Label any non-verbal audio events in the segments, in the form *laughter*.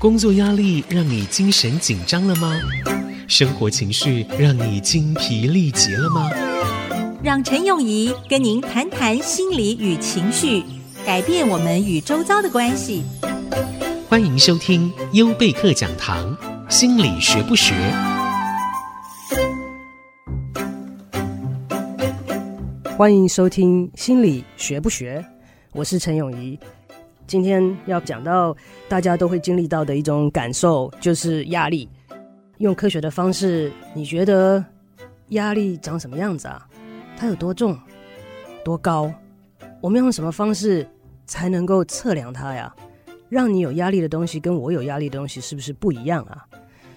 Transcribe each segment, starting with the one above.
工作压力让你精神紧张了吗？生活情绪让你精疲力竭了吗？让陈永仪跟您谈谈心理与情绪，改变我们与周遭的关系。欢迎收听优贝克讲堂，心理学不学？欢迎收听心理学不学？我是陈永仪。今天要讲到大家都会经历到的一种感受，就是压力。用科学的方式，你觉得压力长什么样子啊？它有多重、多高？我们用什么方式才能够测量它呀？让你有压力的东西跟我有压力的东西是不是不一样啊？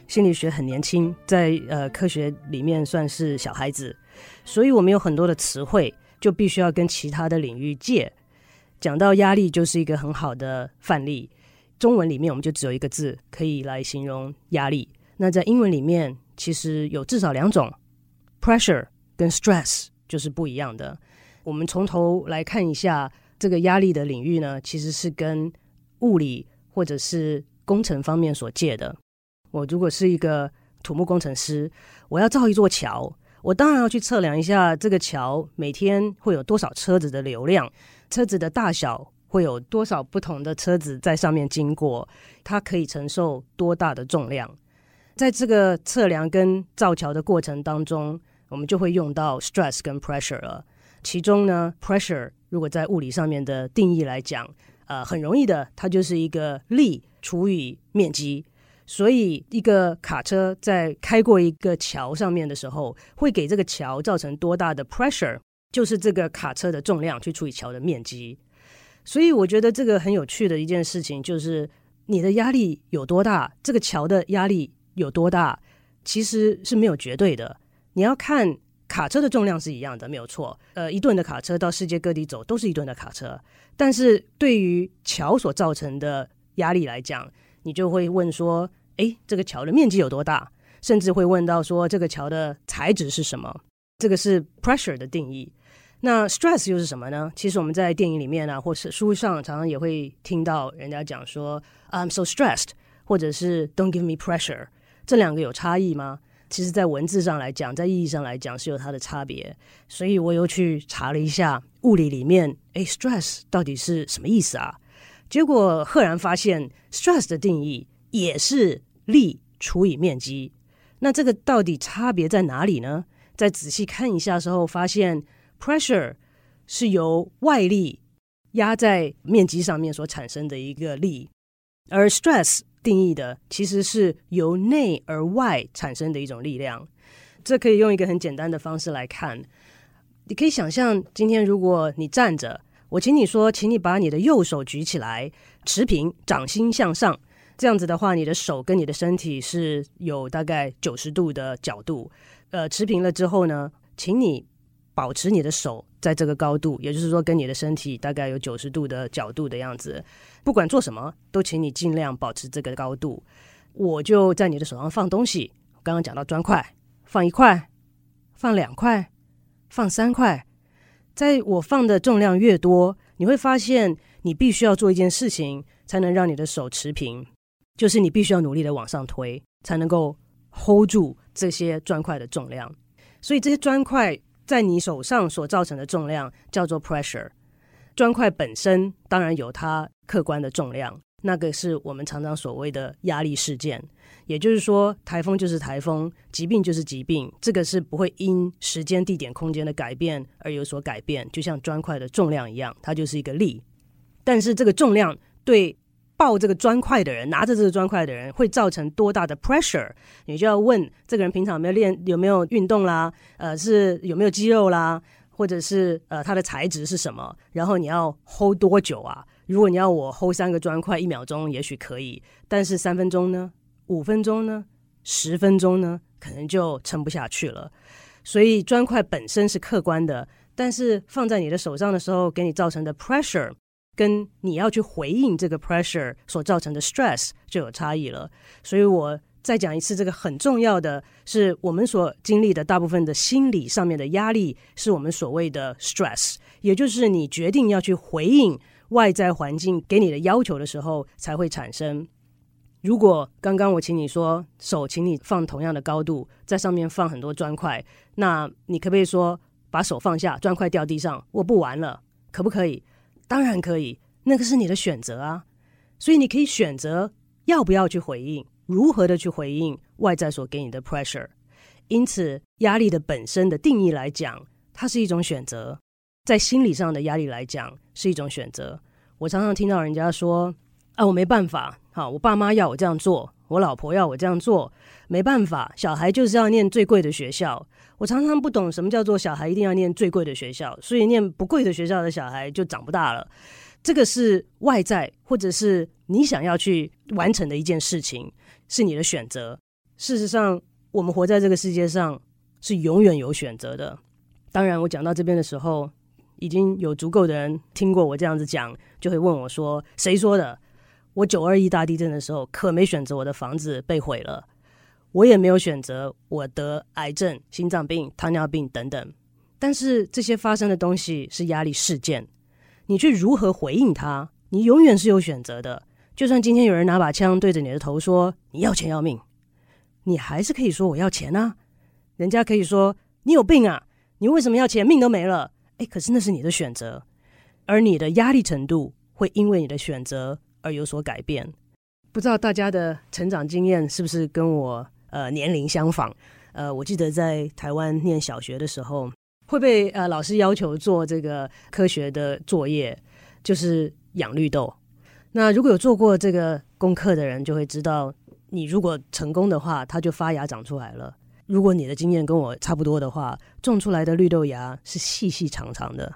心理学很年轻，在呃科学里面算是小孩子，所以我们有很多的词汇，就必须要跟其他的领域借。讲到压力，就是一个很好的范例。中文里面我们就只有一个字可以来形容压力。那在英文里面，其实有至少两种，pressure 跟 stress 就是不一样的。我们从头来看一下这个压力的领域呢，其实是跟物理或者是工程方面所借的。我如果是一个土木工程师，我要造一座桥，我当然要去测量一下这个桥每天会有多少车子的流量。车子的大小会有多少不同的车子在上面经过？它可以承受多大的重量？在这个测量跟造桥的过程当中，我们就会用到 stress 跟 pressure 了。其中呢，pressure 如果在物理上面的定义来讲，呃，很容易的，它就是一个力除以面积。所以，一个卡车在开过一个桥上面的时候，会给这个桥造成多大的 pressure？就是这个卡车的重量去除以桥的面积，所以我觉得这个很有趣的一件事情就是你的压力有多大，这个桥的压力有多大，其实是没有绝对的。你要看卡车的重量是一样的，没有错。呃，一吨的卡车到世界各地走都是一吨的卡车，但是对于桥所造成的压力来讲，你就会问说：诶，这个桥的面积有多大？甚至会问到说，这个桥的材质是什么？这个是 pressure 的定义。那 stress 又是什么呢？其实我们在电影里面啊，或是书上，常常也会听到人家讲说 "I'm so stressed"，或者是 "Don't give me pressure"。这两个有差异吗？其实，在文字上来讲，在意义上来讲是有它的差别。所以我又去查了一下物理里面，哎，stress 到底是什么意思啊？结果赫然发现，stress 的定义也是力除以面积。那这个到底差别在哪里呢？再仔细看一下时候，发现。Pressure 是由外力压在面积上面所产生的一个力，而 stress 定义的其实是由内而外产生的一种力量。这可以用一个很简单的方式来看，你可以想象，今天如果你站着，我请你说，请你把你的右手举起来，持平，掌心向上，这样子的话，你的手跟你的身体是有大概九十度的角度。呃，持平了之后呢，请你。保持你的手在这个高度，也就是说，跟你的身体大概有九十度的角度的样子。不管做什么，都请你尽量保持这个高度。我就在你的手上放东西。刚刚讲到砖块，放一块，放两块，放三块。在我放的重量越多，你会发现你必须要做一件事情，才能让你的手持平，就是你必须要努力的往上推，才能够 hold 住这些砖块的重量。所以这些砖块。在你手上所造成的重量叫做 pressure。砖块本身当然有它客观的重量，那个是我们常常所谓的压力事件。也就是说，台风就是台风，疾病就是疾病，这个是不会因时间、地点、空间的改变而有所改变。就像砖块的重量一样，它就是一个力。但是这个重量对抱这个砖块的人，拿着这个砖块的人，会造成多大的 pressure？你就要问这个人平常有没有练，有没有运动啦？呃，是有没有肌肉啦？或者是呃，他的材质是什么？然后你要 hold 多久啊？如果你要我 hold 三个砖块一秒钟，也许可以，但是三分钟呢？五分钟呢？十分钟呢？可能就撑不下去了。所以砖块本身是客观的，但是放在你的手上的时候，给你造成的 pressure。跟你要去回应这个 pressure 所造成的 stress 就有差异了，所以我再讲一次，这个很重要的是我们所经历的大部分的心理上面的压力，是我们所谓的 stress，也就是你决定要去回应外在环境给你的要求的时候才会产生。如果刚刚我请你说手，请你放同样的高度，在上面放很多砖块，那你可不可以说把手放下，砖块掉地上，我不玩了，可不可以？当然可以，那个是你的选择啊。所以你可以选择要不要去回应，如何的去回应外在所给你的 pressure。因此，压力的本身的定义来讲，它是一种选择；在心理上的压力来讲，是一种选择。我常常听到人家说：“啊，我没办法。”好，我爸妈要我这样做，我老婆要我这样做，没办法，小孩就是要念最贵的学校。我常常不懂什么叫做小孩一定要念最贵的学校，所以念不贵的学校的小孩就长不大了。这个是外在，或者是你想要去完成的一件事情，是你的选择。事实上，我们活在这个世界上是永远有选择的。当然，我讲到这边的时候，已经有足够的人听过我这样子讲，就会问我说：“谁说的？”我九二一大地震的时候，可没选择我的房子被毁了，我也没有选择我得癌症、心脏病、糖尿病等等。但是这些发生的东西是压力事件，你去如何回应它，你永远是有选择的。就算今天有人拿把枪对着你的头说你要钱要命，你还是可以说我要钱啊。人家可以说你有病啊，你为什么要钱？命都没了。诶，可是那是你的选择，而你的压力程度会因为你的选择。而有所改变，不知道大家的成长经验是不是跟我呃年龄相仿？呃，我记得在台湾念小学的时候，会被呃老师要求做这个科学的作业，就是养绿豆。那如果有做过这个功课的人，就会知道，你如果成功的话，它就发芽长出来了。如果你的经验跟我差不多的话，种出来的绿豆芽是细细长长的，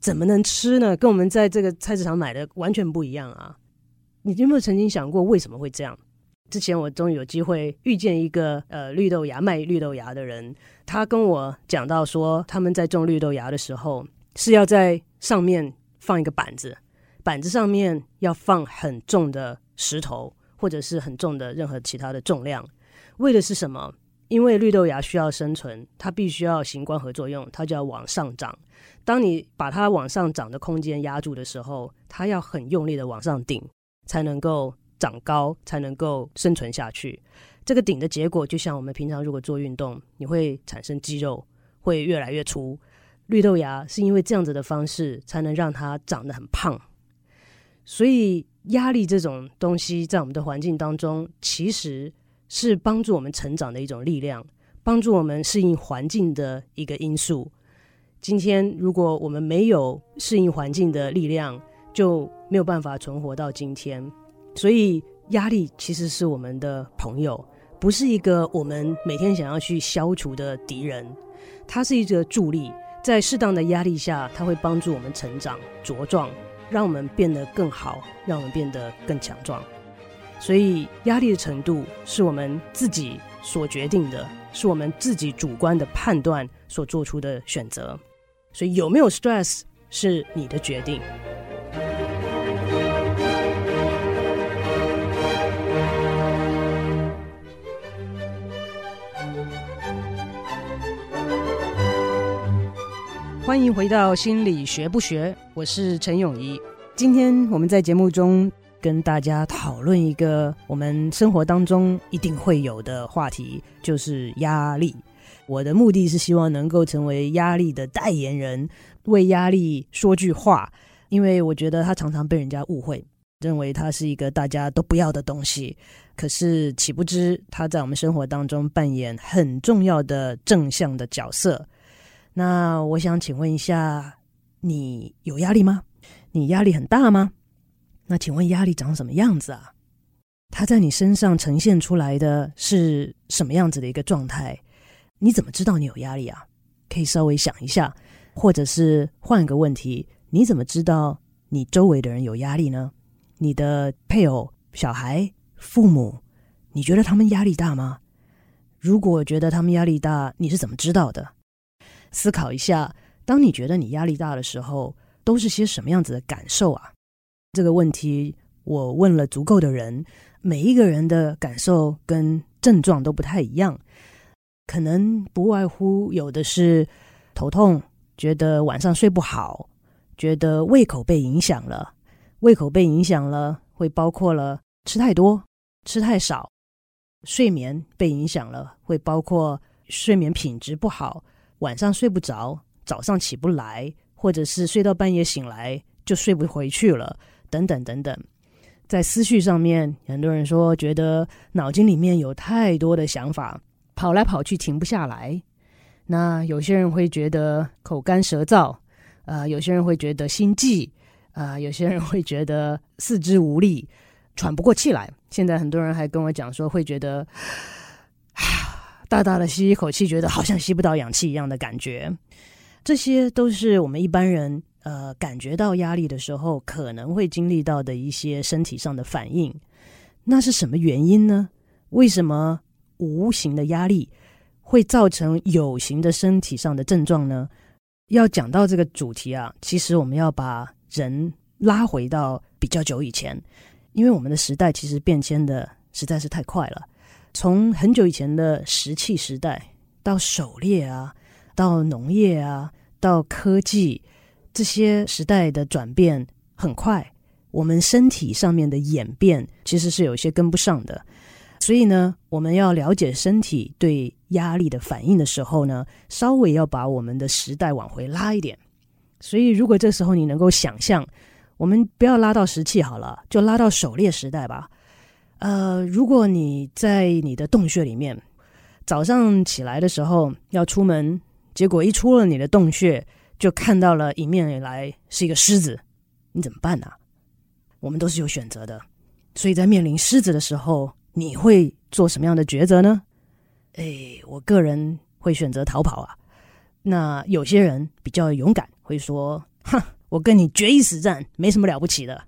怎么能吃呢？跟我们在这个菜市场买的完全不一样啊！你有没有曾经想过为什么会这样？之前我终于有机会遇见一个呃绿豆芽卖绿豆芽的人，他跟我讲到说，他们在种绿豆芽的时候是要在上面放一个板子，板子上面要放很重的石头或者是很重的任何其他的重量，为的是什么？因为绿豆芽需要生存，它必须要行光合作用，它就要往上长。当你把它往上长的空间压住的时候，它要很用力的往上顶。才能够长高，才能够生存下去。这个顶的结果，就像我们平常如果做运动，你会产生肌肉，会越来越粗。绿豆芽是因为这样子的方式，才能让它长得很胖。所以，压力这种东西，在我们的环境当中，其实是帮助我们成长的一种力量，帮助我们适应环境的一个因素。今天，如果我们没有适应环境的力量，就没有办法存活到今天，所以压力其实是我们的朋友，不是一个我们每天想要去消除的敌人。它是一个助力，在适当的压力下，它会帮助我们成长茁壮，让我们变得更好，让我们变得更强壮。所以压力的程度是我们自己所决定的，是我们自己主观的判断所做出的选择。所以有没有 stress 是你的决定。欢迎回到心理学不学，我是陈永仪。今天我们在节目中跟大家讨论一个我们生活当中一定会有的话题，就是压力。我的目的是希望能够成为压力的代言人，为压力说句话，因为我觉得他常常被人家误会，认为他是一个大家都不要的东西。可是岂不知他在我们生活当中扮演很重要的正向的角色。那我想请问一下，你有压力吗？你压力很大吗？那请问压力长什么样子啊？它在你身上呈现出来的是什么样子的一个状态？你怎么知道你有压力啊？可以稍微想一下，或者是换一个问题，你怎么知道你周围的人有压力呢？你的配偶、小孩、父母，你觉得他们压力大吗？如果觉得他们压力大，你是怎么知道的？思考一下，当你觉得你压力大的时候，都是些什么样子的感受啊？这个问题我问了足够的人，每一个人的感受跟症状都不太一样，可能不外乎有的是头痛，觉得晚上睡不好，觉得胃口被影响了，胃口被影响了会包括了吃太多，吃太少，睡眠被影响了，会包括睡眠品质不好，晚上睡不着，早上起不来，或者是睡到半夜醒来就睡不回去了，等等等等。在思绪上面，很多人说觉得脑筋里面有太多的想法，跑来跑去停不下来。那有些人会觉得口干舌燥，呃，有些人会觉得心悸，啊、有些人会觉得四肢无力，喘不过气来。现在很多人还跟我讲说，会觉得，*sighs* 大大的吸一口气，觉得好像吸不到氧气一样的感觉。这些都是我们一般人呃感觉到压力的时候可能会经历到的一些身体上的反应。那是什么原因呢？为什么无形的压力会造成有形的身体上的症状呢？要讲到这个主题啊，其实我们要把人拉回到比较久以前，因为我们的时代其实变迁的实在是太快了。从很久以前的石器时代到狩猎啊，到农业啊，到科技，这些时代的转变很快，我们身体上面的演变其实是有些跟不上的。所以呢，我们要了解身体对压力的反应的时候呢，稍微要把我们的时代往回拉一点。所以，如果这时候你能够想象，我们不要拉到石器好了，就拉到狩猎时代吧。呃，如果你在你的洞穴里面，早上起来的时候要出门，结果一出了你的洞穴，就看到了迎面而来是一个狮子，你怎么办呢？我们都是有选择的，所以在面临狮子的时候。你会做什么样的抉择呢？诶，我个人会选择逃跑啊。那有些人比较勇敢，会说：“哼，我跟你决一死战，没什么了不起的。”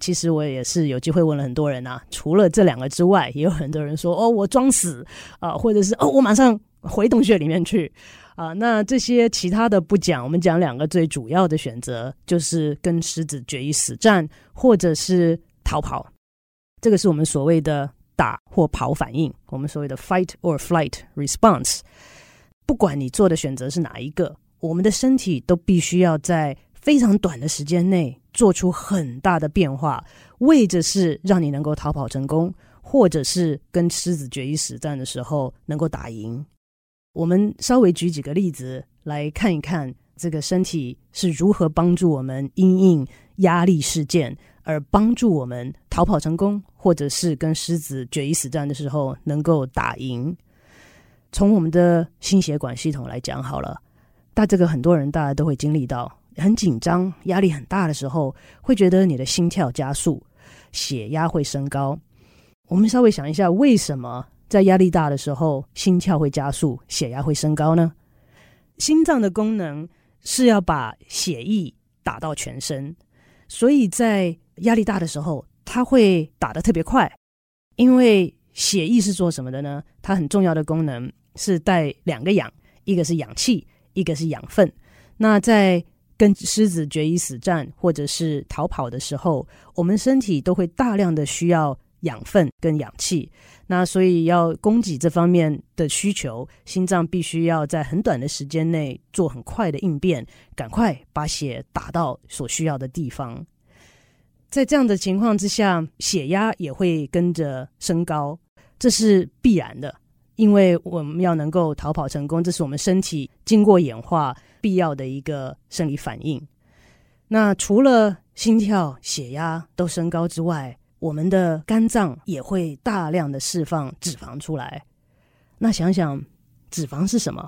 其实我也是有机会问了很多人啊，除了这两个之外，也有很多人说：“哦，我装死啊，或者是哦，我马上回洞穴里面去啊。”那这些其他的不讲，我们讲两个最主要的选择，就是跟狮子决一死战，或者是逃跑。这个是我们所谓的。打或跑反应，我们所谓的 fight or flight response。不管你做的选择是哪一个，我们的身体都必须要在非常短的时间内做出很大的变化，为的是让你能够逃跑成功，或者是跟狮子决一死战的时候能够打赢。我们稍微举几个例子来看一看，这个身体是如何帮助我们因应压力事件。而帮助我们逃跑成功，或者是跟狮子决一死战的时候能够打赢。从我们的心血管系统来讲好了，但这个很多人大家都会经历到很紧张、压力很大的时候，会觉得你的心跳加速，血压会升高。我们稍微想一下，为什么在压力大的时候心跳会加速、血压会升高呢？心脏的功能是要把血液打到全身，所以在压力大的时候，它会打得特别快，因为血液是做什么的呢？它很重要的功能是带两个氧，一个是氧气，一个是养分。那在跟狮子决一死战或者是逃跑的时候，我们身体都会大量的需要养分跟氧气。那所以要供给这方面的需求，心脏必须要在很短的时间内做很快的应变，赶快把血打到所需要的地方。在这样的情况之下，血压也会跟着升高，这是必然的，因为我们要能够逃跑成功，这是我们身体经过演化必要的一个生理反应。那除了心跳、血压都升高之外，我们的肝脏也会大量的释放脂肪出来。那想想，脂肪是什么？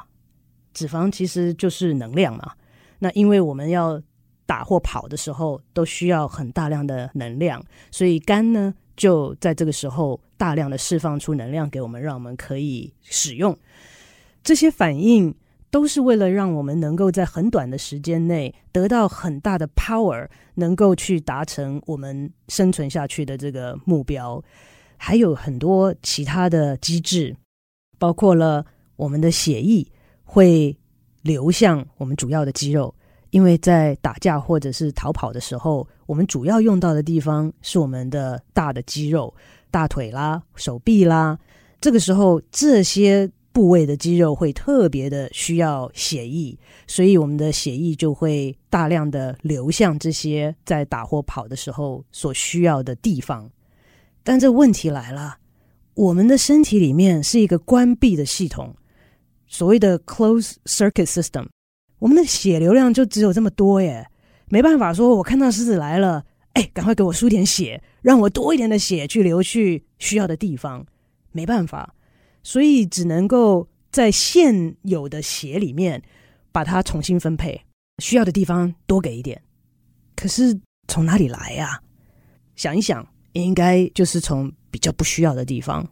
脂肪其实就是能量嘛。那因为我们要打或跑的时候都需要很大量的能量，所以肝呢就在这个时候大量的释放出能量给我们，让我们可以使用。这些反应都是为了让我们能够在很短的时间内得到很大的 power，能够去达成我们生存下去的这个目标。还有很多其他的机制，包括了我们的血液会流向我们主要的肌肉。因为在打架或者是逃跑的时候，我们主要用到的地方是我们的大的肌肉，大腿啦、手臂啦。这个时候，这些部位的肌肉会特别的需要血液，所以我们的血液就会大量的流向这些在打或跑的时候所需要的地方。但这问题来了，我们的身体里面是一个关闭的系统，所谓的 closed circuit system。我们的血流量就只有这么多耶，没办法说，我看到狮子来了，哎，赶快给我输点血，让我多一点的血去流去需要的地方，没办法，所以只能够在现有的血里面把它重新分配，需要的地方多给一点。可是从哪里来呀？想一想，应该就是从比较不需要的地方，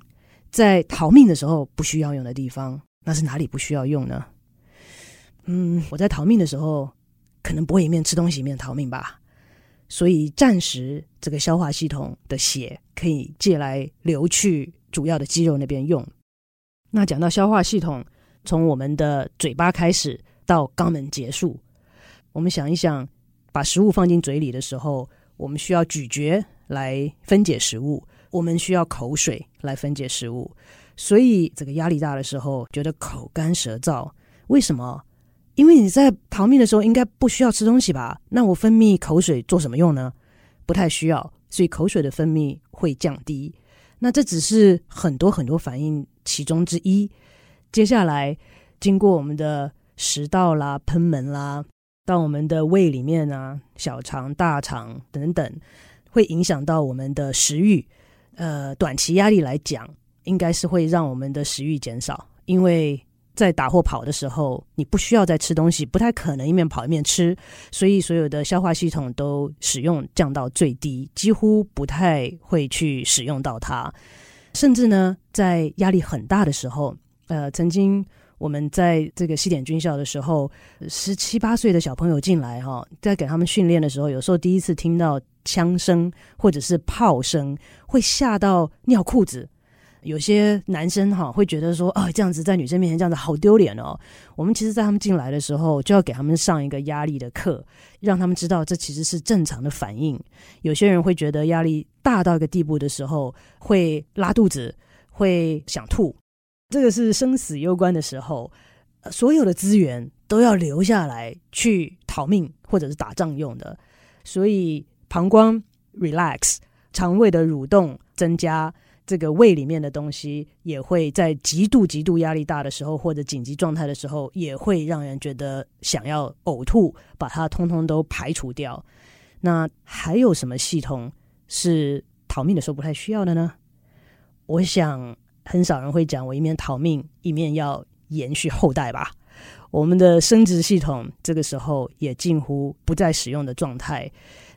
在逃命的时候不需要用的地方，那是哪里不需要用呢？嗯，我在逃命的时候，可能不会一面吃东西一面逃命吧，所以暂时这个消化系统的血可以借来流去主要的肌肉那边用。那讲到消化系统，从我们的嘴巴开始到肛门结束，我们想一想，把食物放进嘴里的时候，我们需要咀嚼来分解食物，我们需要口水来分解食物，所以这个压力大的时候，觉得口干舌燥，为什么？因为你在逃命的时候应该不需要吃东西吧？那我分泌口水做什么用呢？不太需要，所以口水的分泌会降低。那这只是很多很多反应其中之一。接下来经过我们的食道啦、喷门啦，到我们的胃里面啊、小肠、大肠等等，会影响到我们的食欲。呃，短期压力来讲，应该是会让我们的食欲减少，因为。在打或跑的时候，你不需要再吃东西，不太可能一面跑一面吃，所以所有的消化系统都使用降到最低，几乎不太会去使用到它。甚至呢，在压力很大的时候，呃，曾经我们在这个西点军校的时候，十七八岁的小朋友进来哈，在给他们训练的时候，有时候第一次听到枪声或者是炮声，会吓到尿裤子。有些男生哈会觉得说，啊，这样子在女生面前这样子好丢脸哦。我们其实，在他们进来的时候，就要给他们上一个压力的课，让他们知道这其实是正常的反应。有些人会觉得压力大到一个地步的时候，会拉肚子，会想吐，这个是生死攸关的时候，所有的资源都要留下来去逃命或者是打仗用的。所以膀胱 relax，肠胃的蠕动增加。这个胃里面的东西也会在极度极度压力大的时候，或者紧急状态的时候，也会让人觉得想要呕吐，把它通通都排除掉。那还有什么系统是逃命的时候不太需要的呢？我想很少人会讲，我一面逃命，一面要延续后代吧。我们的生殖系统这个时候也近乎不再使用的状态。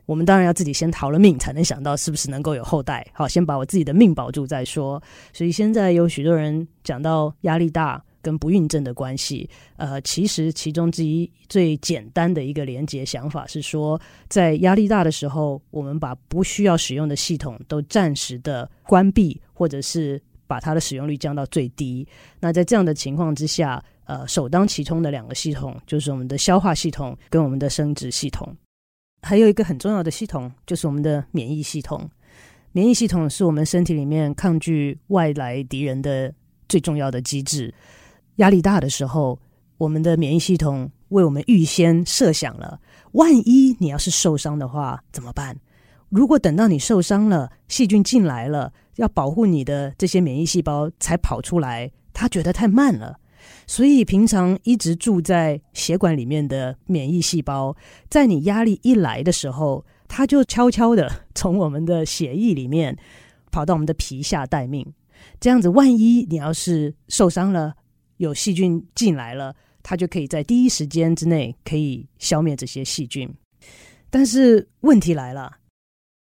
我们当然要自己先逃了命，才能想到是不是能够有后代。好，先把我自己的命保住再说。所以现在有许多人讲到压力大跟不孕症的关系，呃，其实其中之一最简单的一个连结想法是说，在压力大的时候，我们把不需要使用的系统都暂时的关闭，或者是把它的使用率降到最低。那在这样的情况之下，呃，首当其冲的两个系统就是我们的消化系统跟我们的生殖系统。还有一个很重要的系统，就是我们的免疫系统。免疫系统是我们身体里面抗拒外来敌人的最重要的机制。压力大的时候，我们的免疫系统为我们预先设想了：万一你要是受伤的话，怎么办？如果等到你受伤了，细菌进来了，要保护你的这些免疫细胞才跑出来，他觉得太慢了。所以，平常一直住在血管里面的免疫细胞，在你压力一来的时候，它就悄悄的 *laughs* 从我们的血液里面跑到我们的皮下待命。这样子，万一你要是受伤了，有细菌进来了，它就可以在第一时间之内可以消灭这些细菌。但是问题来了，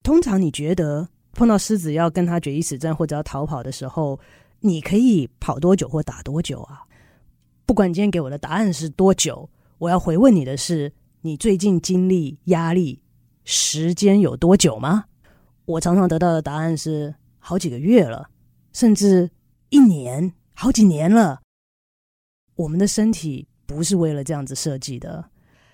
通常你觉得碰到狮子要跟它决一死战或者要逃跑的时候，你可以跑多久或打多久啊？不管今天给我的答案是多久，我要回问你的是：你最近经历压力时间有多久吗？我常常得到的答案是好几个月了，甚至一年、好几年了。我们的身体不是为了这样子设计的，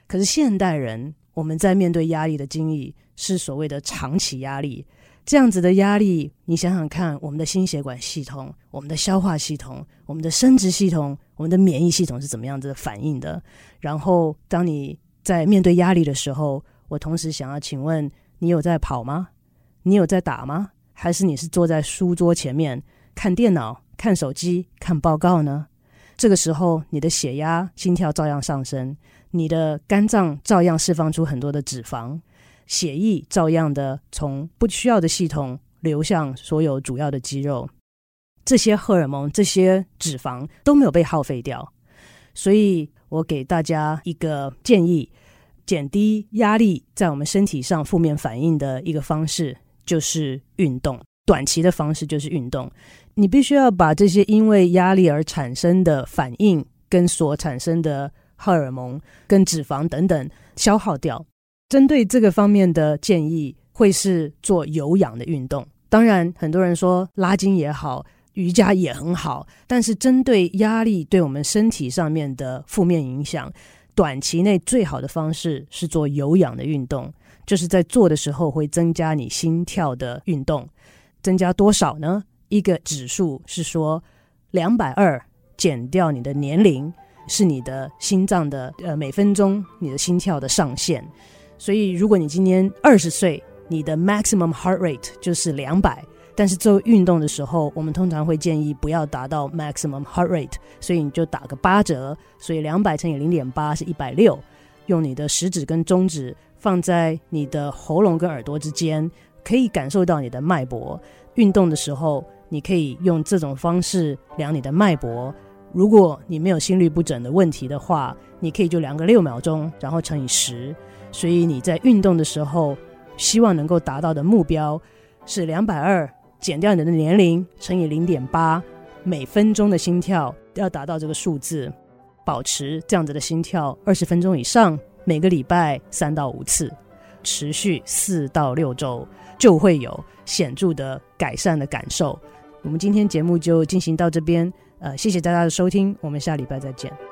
可是现代人我们在面对压力的经历是所谓的长期压力。这样子的压力，你想想看，我们的心血管系统、我们的消化系统、我们的生殖系统、我们的免疫系统是怎么样子的反应的？然后，当你在面对压力的时候，我同时想要请问，你有在跑吗？你有在打吗？还是你是坐在书桌前面看电脑、看手机、看报告呢？这个时候，你的血压、心跳照样上升，你的肝脏照样释放出很多的脂肪，血液照样的从不需要的系统流向所有主要的肌肉，这些荷尔蒙、这些脂肪都没有被耗费掉。所以我给大家一个建议：减低压力在我们身体上负面反应的一个方式，就是运动。短期的方式就是运动。你必须要把这些因为压力而产生的反应跟所产生的荷尔蒙跟脂肪等等消耗掉。针对这个方面的建议，会是做有氧的运动。当然，很多人说拉筋也好，瑜伽也很好，但是针对压力对我们身体上面的负面影响，短期内最好的方式是做有氧的运动，就是在做的时候会增加你心跳的运动。增加多少呢？一个指数是说，两百二减掉你的年龄，是你的心脏的呃每分钟你的心跳的上限。所以，如果你今年二十岁，你的 maximum heart rate 就是两百。但是做运动的时候，我们通常会建议不要达到 maximum heart rate，所以你就打个八折。所以两百乘以零点八是一百六。用你的食指跟中指放在你的喉咙跟耳朵之间。可以感受到你的脉搏。运动的时候，你可以用这种方式量你的脉搏。如果你没有心律不整的问题的话，你可以就量个六秒钟，然后乘以十。所以你在运动的时候，希望能够达到的目标是两百二减掉你的年龄乘以零点八，每分钟的心跳要达到这个数字，保持这样子的心跳二十分钟以上，每个礼拜三到五次，持续四到六周。就会有显著的改善的感受。我们今天节目就进行到这边，呃，谢谢大家的收听，我们下礼拜再见。